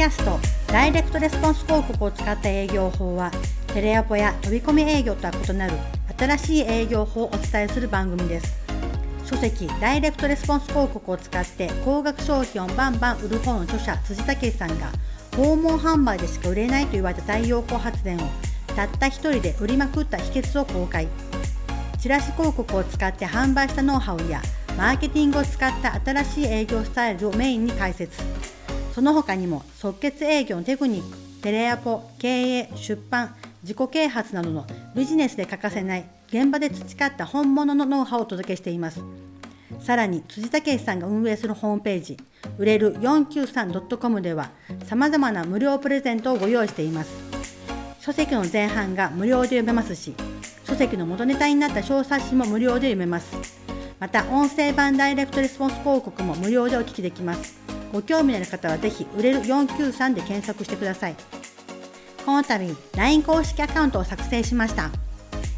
キャストダイレクトレスポンス広告を使った営業法はテレアポや飛び込み営業とは異なる新しい営業法をお伝えする番組です。書籍ダイレクトレスポンス広告を使って高額商品をバンバン売る本の著者辻武さんが訪問販売でしか売れないと言われた太陽光発電をたった一人で売りまくった秘訣を公開。チラシ広告を使って販売したノウハウやマーケティングを使った新しい営業スタイルをメインに解説。その他にも即決営業のテクニックテレアポ経営出版自己啓発などのビジネスで欠かせない現場で培った本物のノウハウをお届けしています。さらに辻武さんが運営するホームページ売れる 493.com ではさまざまな無料プレゼントをご用意しています。書籍の前半が無料で読めますし書籍の元ネタになった小冊子も無料で読めます。また音声版ダイレクトレスポンス広告も無料でお聞きできます。ご興味のある方はぜひ売れる493で検索してください。この度 LINE 公式アカウントを作成しました。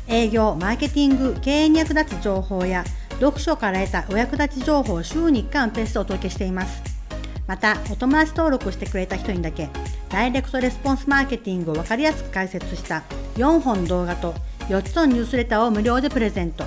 営業マーケティング経営に役立つ情報や読書から得たお役立ち情報を週に1回のペースでお届けしています。またお友達登録してくれた人にだけダイレクトレスポンスマーケティングを分かりやすく解説した4本動画と4つのニュースレターを無料でプレゼント。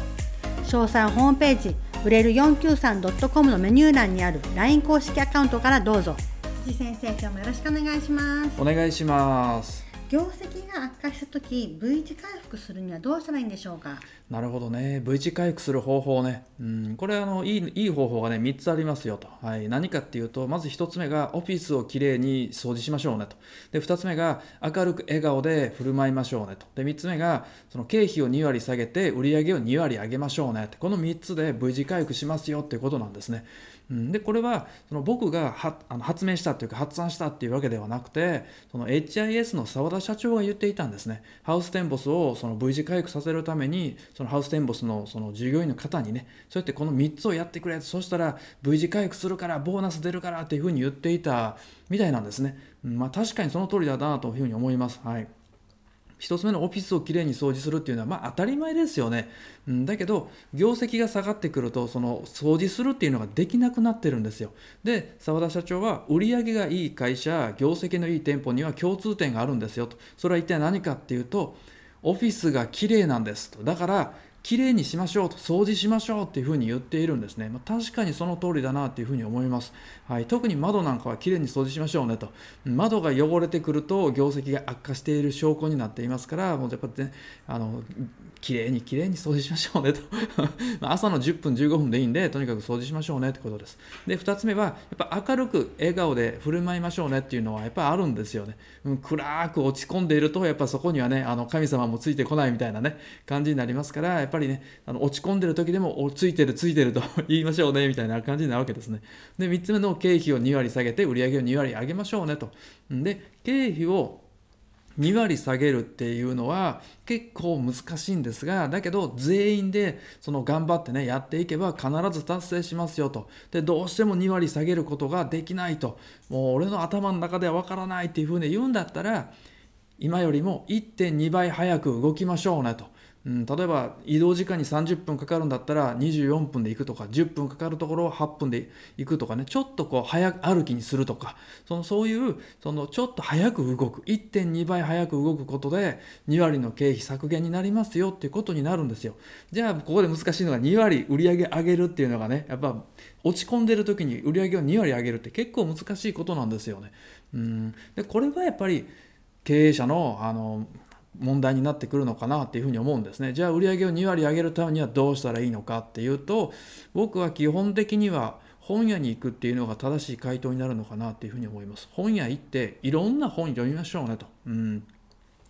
詳細ホームページ売れる 493.com のメニュー欄にある LINE 公式アカウントからどうぞ。辻先生今日もよろしくお願いします。お願いします業績が悪化した時 V 字回復するにはどうしたらいいんでしょうか？なるほどね。V 字回復する方法ね、うん、これあのいいいい方法がね3つありますよと、はい、何かっていうとまず1つ目がオフィスをきれいに掃除しましょうねと。で2つ目が明るく笑顔で振る舞いましょうねと。で3つ目がその経費を2割下げて売り上げを2割上げましょうねって。この3つで V 字回復しますよっていうことなんですね。うん、でこれはその僕がはあの発明したっていうか発案したっていうわけではなくてその HIS の澤田社長が言っていたんですね。ハウステンボスをその V 字回復させるためにそのハウステンボスのその従業員の方にねそうやってこの3つをやってくれそしたら V 字回復するからボーナス出るからっていうふうに言っていたみたいなんですね、うん、まあ確かにその通りだなというふうに思います。はい。1つ目のオフィスをきれいに掃除するっていうのはまあ当たり前ですよね、うん、だけど業績が下がってくるとその掃除するっていうのができなくなってるんですよ。で澤田社長は売り上げがいい会社業績のいい店舗には共通点があるんですよと。それは一体何かっていうとオフィスがきれいなんですと。だからきれいにしましょうと掃除しましょうっていうふうに言っているんですね、まあ、確かにその通りだなっていうふうに思います、はい、特に窓なんかはきれいに掃除しましょうねと。窓が汚れてくると業績が悪化している証拠になっていますからもうやっぱねあのきれいにきれいに掃除しましょうねと。朝の10分15分でいいんでとにかく掃除しましょうねってことです。で2つ目はやっぱ明るく笑顔で振る舞いましょうねっていうのはやっぱあるんですよね、うん、暗く落ち込んでいるとやっぱそこにはねあの神様もついてこないみたいなね感じになりますからやっぱぱりねあの落ち込んでる時でもついてるついてると 言いましょうねみたいな感じになるわけですね。で3つ目の経費を2割下げて売上を2割上げましょうねと。で経費を2割下げるっていうのは結構難しいんですがだけど全員でその頑張ってねやっていけば必ず達成しますよと。でどうしても2割下げることができないと。もう俺の頭の中ではわからないっていうふうに言うんだったら今よりも1.2倍早く動きましょうねと。うん、例えば移動時間に30分かかるんだったら24分で行くとか10分かかるところを8分で行くとかねちょっとこう早歩きにするとかそのそういうそのちょっと早く動く1.2倍早く動くことで2割の経費削減になりますよっていうことになるんですよ。じゃあここで難しいのが2割売り上げ上げるっていうのがねやっぱ落ち込んでる時に売り上げを2割上げるって結構難しいことなんですよね。うん。でこれはやっぱり経営者のあの問題になってくるのかなっていうふうに思うんですね。じゃあ売上を2割上げるためにはどうしたらいいのかっていうと僕は基本的には本屋に行くっていうのが正しい回答になるのかなっていうふうに思います。本屋行っていろんな本読みましょうねと。うん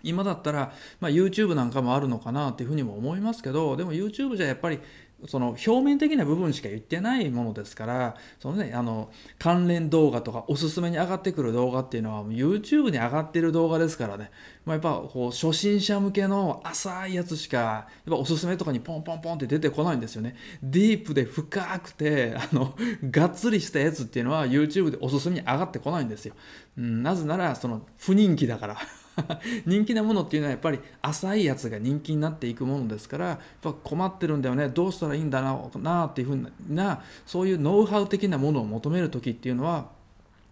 今だったら、まあ、YouTube なんかもあるのかなっていうふうにも思いますけどでも YouTube じゃやっぱりその表面的な部分しか言ってないものですからその、ね、あの関連動画とかおすすめに上がってくる動画っていうのは YouTube に上がってる動画ですからね、まあ、やっぱこう初心者向けの浅いやつしかやっぱおすすめとかにポンポンポンって出てこないんですよね。ディープで深くてあのがっつりしたやつっていうのは YouTube でおすすめに上がってこないんですよ、うん、なぜならその不人気だから。人気なものっていうのはやっぱり浅いやつが人気になっていくものですからやっぱ困ってるんだよねどうしたらいいんだろうなっていうふうなそういうノウハウ的なものを求める時っていうのは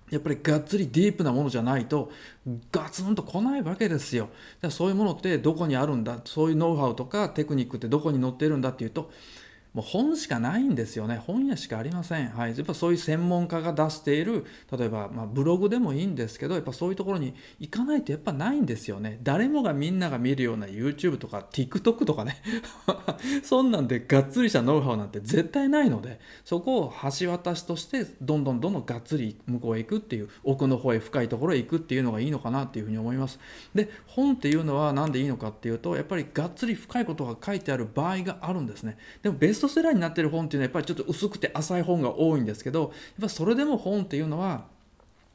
やっぱりがっつりディープなものじゃないとガツンと来ないわけですよ。だからそういうものってどこにあるんだ？そういうノウハウとかテクニックってどこに載ってるんだっていうともう本しかないんですよね。本屋しかありません、はい、やっぱそういう専門家が出している例えば、ま、ブログでもいいんですけどやっぱそういうところに行かないとやっぱないんですよね。誰もがみんなが見るような YouTube とか TikTok とかね。そんなんでがっつりしたノウハウなんて絶対ないのでそこを橋渡しとしてどんどんどんどんがっつり向こうへ行くっていう奥の方へ深いところへ行くっていうのがいいのかなっていうふうに思います。で本っていうのは何でいいのかっていうとやっぱりがっつり深いことが書いてある場合があるんですね。でもベストセラーになってる本っていうのはやっぱりちょっと薄くて浅い本が多いんですけどやっぱそれでも本っていうのは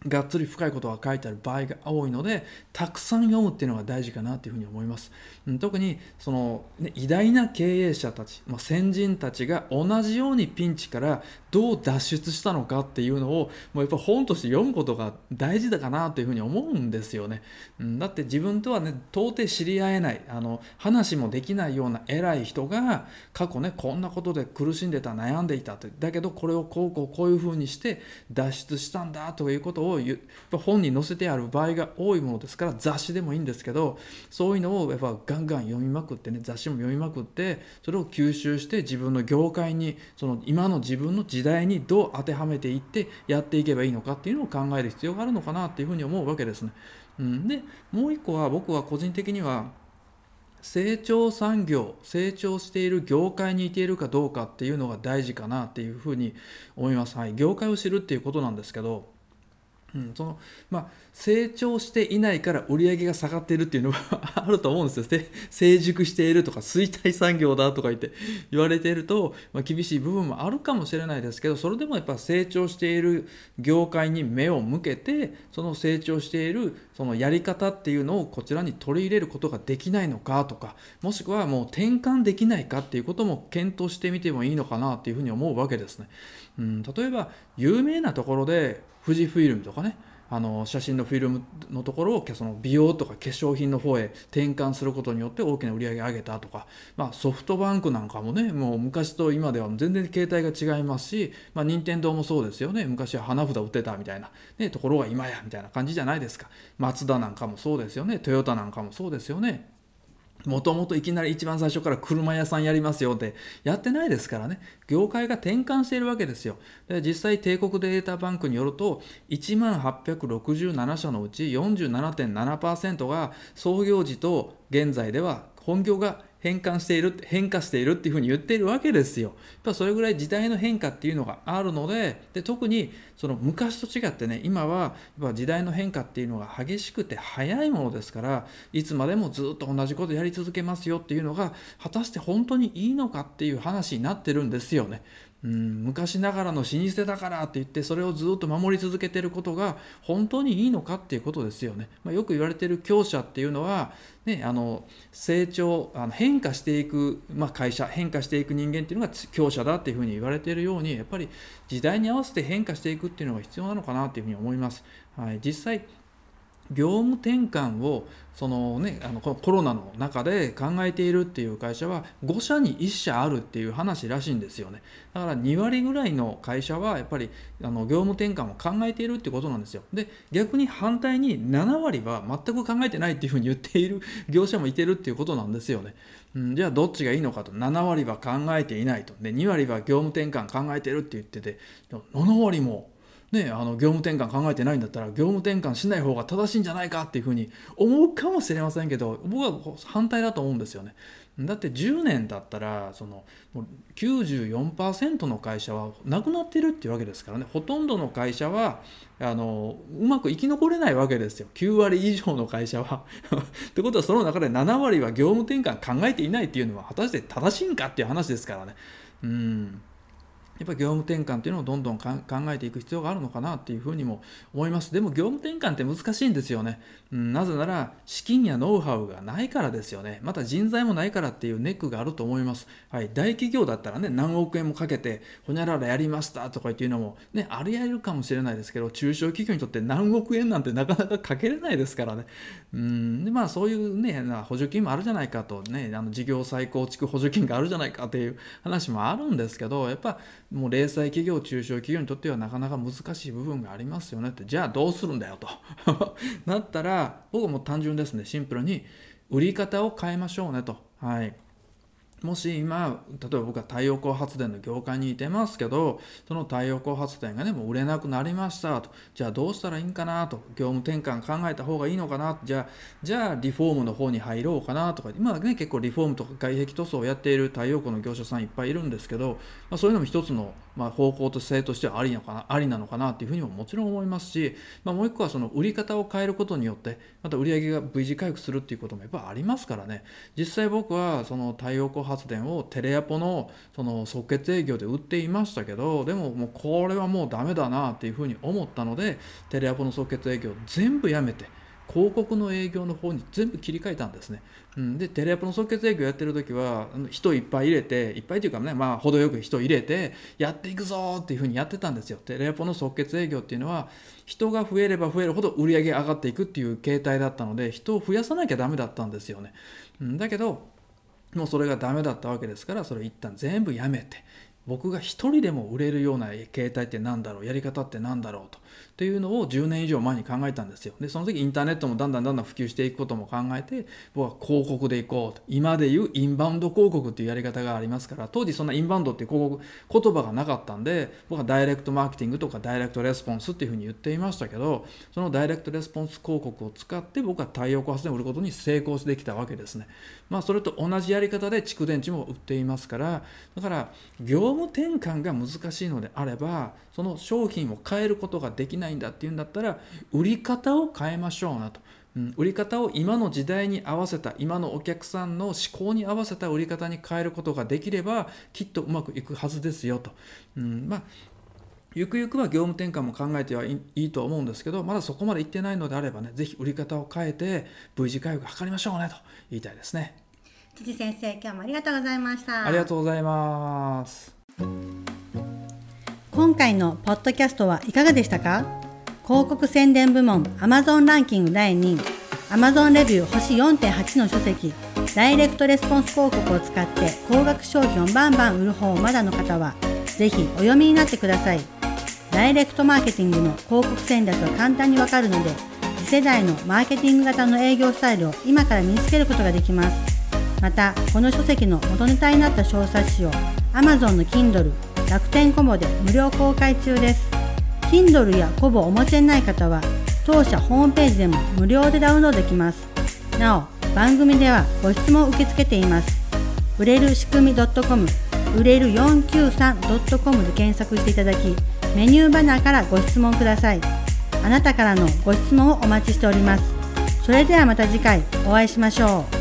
がっつり深いことが書いてある場合が多いのでたくさん読むっていうのが大事かなというふうに思います、うん、特にその、ね、偉大な経営者たち、まあ、先人たちが同じようにピンチからどう脱出したのかっていうのをもうやっぱ本として読むことが大事だかなというふうに思うんですよね、うん、だって自分とはね到底知り合えないあの話もできないような偉い人が過去ねこんなことで苦しんでた悩んでいたってだけどこれをこうこうこういうふうにして脱出したんだということをを本に載せてある場合が多いものですから雑誌でもいいんですけどそういうのをやっぱガンガン読みまくってね雑誌も読みまくってそれを吸収して自分の業界にその今の自分の時代にどう当てはめていってやっていけばいいのかっていうのを考える必要があるのかなっていうふうに思うわけですね。うん、でもう一個は僕は個人的には成長産業成長している業界にいているかどうかっていうのが大事かなっていうふうに思います。はい、業界を知るっていうことなんですけどうん、そのまあ、成長していないから売り上げが下がっているっていうのが あると思うんですよ成熟しているとか衰退産業だとか言って言われていると、まあ、厳しい部分もあるかもしれないですけどそれでもやっぱ成長している業界に目を向けてその成長しているそのやり方っていうのをこちらに取り入れることができないのかとかもしくはもう転換できないかっていうことも検討してみてもいいのかなっていうふうに思うわけですね。うん、例えば有名なところで富士フイルムとかねあの写真のフィルムのところをその美容とか化粧品の方へ転換することによって大きな売り上げ上げたとか、まあ、ソフトバンクなんかもねもう昔と今では全然形態が違いますし、まあ、任天堂もそうですよね。昔は花札売ってたみたいな、ね、ところが今やみたいな感じじゃないですか。マツダなんかもそうですよね。トヨタなんかもそうですよね。もともといきなり一番最初から車屋さんやりますよってやってないですからね。業界が転換しているわけですよ。で実際帝国データバンクによると1万867社のうち47.7%が創業時と現在では本業が変換している変化しているっていうふうに言っているわけですよ。やっぱそれぐらい時代の変化っていうのがあるのでで特にその昔と違ってね今はやっぱ時代の変化っていうのが激しくて早いものですからいつまでもずっと同じことやり続けますよっていうのが果たして本当にいいのかっていう話になってるんですよね。うん、昔ながらの老舗だからって言ってそれをずっと守り続けてることが本当にいいのかっていうことですよね。まあ、よく言われてる強者っていうのは、ね、あの成長あの変化していく、まあ、会社変化していく人間っていうのが強者だっていうふうに言われてるようにやっぱり時代に合わせて変化していくっていうのが必要なのかなっていうふうに思います。はい、実際業務転換をそのね、あのコロナの中で考えているっていう会社は5社に1社あるっていう話らしいんですよね。だから2割ぐらいの会社はやっぱりあの業務転換を考えているってことなんですよ。で逆に反対に7割は全く考えてないっていうふうに言っている 業者もいてるっていうことなんですよね、うん、じゃあどっちがいいのかと。7割は考えていないと。で2割は業務転換考えてるって言ってて7割もね、あの業務転換考えてないんだったら業務転換しない方が正しいんじゃないかっていうふうに思うかもしれませんけど僕は反対だと思うんですよね。だって10年だったらその94%の会社はなくなってるっていうわけですからねほとんどの会社はあのうまく生き残れないわけですよ9割以上の会社は。ってことはその中で7割は業務転換考えていないっていうのは果たして正しいんかっていう話ですからね。うんやっぱり業務転換っていうのをどんどん考えていく必要があるのかなっていうふうにも思います。でも業務転換って難しいんですよね。うん、なぜなら資金やノウハウがないからですよね。また人材もないからっていうネックがあると思います。はい、大企業だったらね、何億円もかけて、ほにゃららやりましたとかっていうのもね、あり得るかもしれないですけど、中小企業にとって何億円なんてなかなかかけれないですからね。うん、でまあそういうね、補助金もあるじゃないかとね、あの事業再構築補助金があるじゃないかっていう話もあるんですけど、やっぱもう零細企業中小企業にとってはなかなか難しい部分がありますよねって。じゃあどうするんだよと。なったら僕はもう単純ですね。シンプルに売り方を変えましょうねと。はい。もし今例えば僕は太陽光発電の業界にいてますけどその太陽光発電がねもう売れなくなりましたと。じゃあどうしたらいいんかなと。業務転換考えた方がいいのかなじゃあじゃあリフォームの方に入ろうかなとか。今ね結構リフォームとか外壁塗装をやっている太陽光の業者さんいっぱいいるんですけど、まあ、そういうのも一つのまあ、方向と性としてはありなのかなありなのかなというふうにももちろん思いますし、まあ、もう一個はその売り方を変えることによってまた売り上げが V 字回復するっていうこともやっぱありますからね。実際僕はその太陽光発電をテレアポのその即決営業で売っていましたけどでももうこれはもうダメだなっていうふうに思ったのでテレアポの即決営業全部やめて広告の営業の方に全部切り替えたんですね。うん、でテレアポの即決営業やってる時は人いっぱい入れていっぱいというかねまあ程よく人入れてやっていくぞっていうふうにやってたんですよ。テレアポの即決営業っていうのは人が増えれば増えるほど売り上げ上がっていくっていう形態だったので人を増やさなきゃダメだったんですよね、うん、だけどもうそれがダメだったわけですからそれを一旦全部やめて僕が一人でも売れるような形態って何だろうやり方って何だろうとっていうのを10年以上前に考えたんですよ。で、その時インターネットもだんだんだんだん普及していくことも考えて、僕は広告でいこうと。今でいうインバウンド広告っていうやり方がありますから、当時そんなインバウンドっていう広告、言葉がなかったんで、僕はダイレクトマーケティングとかダイレクトレスポンスっていうふうに言っていましたけど、そのダイレクトレスポンス広告を使って僕は太陽光発電を売ることに成功してきたわけですね。まあ、それと同じやり方で蓄電池も売っていますから、だから業務転換が難しいのであれば、その商品を変えることができないんだっていうんだったら売り方を変えましょうなと、うん、売り方を今の時代に合わせた今のお客さんの思考に合わせた売り方に変えることができればきっとうまくいくはずですよと、うん、まあゆくゆくは業務転換も考えてはいいと思うんですけどまだそこまでいってないのであればね是非売り方を変えて V 字回復を図りましょうねと言いたいですね。辻先生今日もありがとうございました。ありがとうございます今回のポッドキャストはいかがでしたか？広告宣伝部門 Amazon ランキング第2位 Amazon レビュー星4.8の書籍ダイレクトレスポンス広告を使って高額商品をバンバン売る本をまだの方はぜひお読みになってください。ダイレクトマーケティングの広告戦略が簡単にわかるので次世代のマーケティング型の営業スタイルを今から身につけることができます。またこの書籍の元ネタになった小冊子を Amazon の Kindle 楽天コボで無料公開中です。Kindle やコボをお持ちでない方は当社ホームページでも無料でダウンロードできます。なお番組ではご質問を受け付けています。売れる仕組み .com 売れる 493.com で検索していただきメニューバナーからご質問ください。あなたからのご質問をお待ちしております。それではまた次回お会いしましょう。